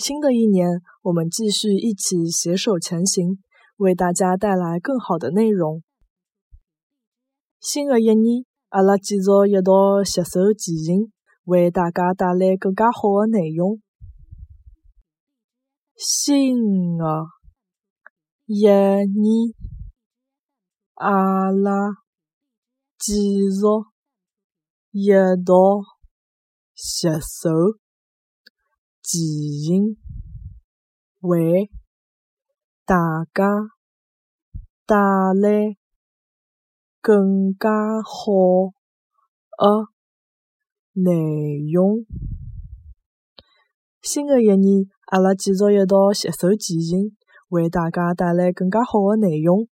新的一年，我们继续一起携手前行，为大家带来更好的内容。新的一年，阿拉继续一道携手前行，为大家带来更加好的内容。新的一年，阿拉继续一道携手前行，为大家带来更加好的内容。新的一年，阿拉继续一道携手前行，为大家带来更加好的内容。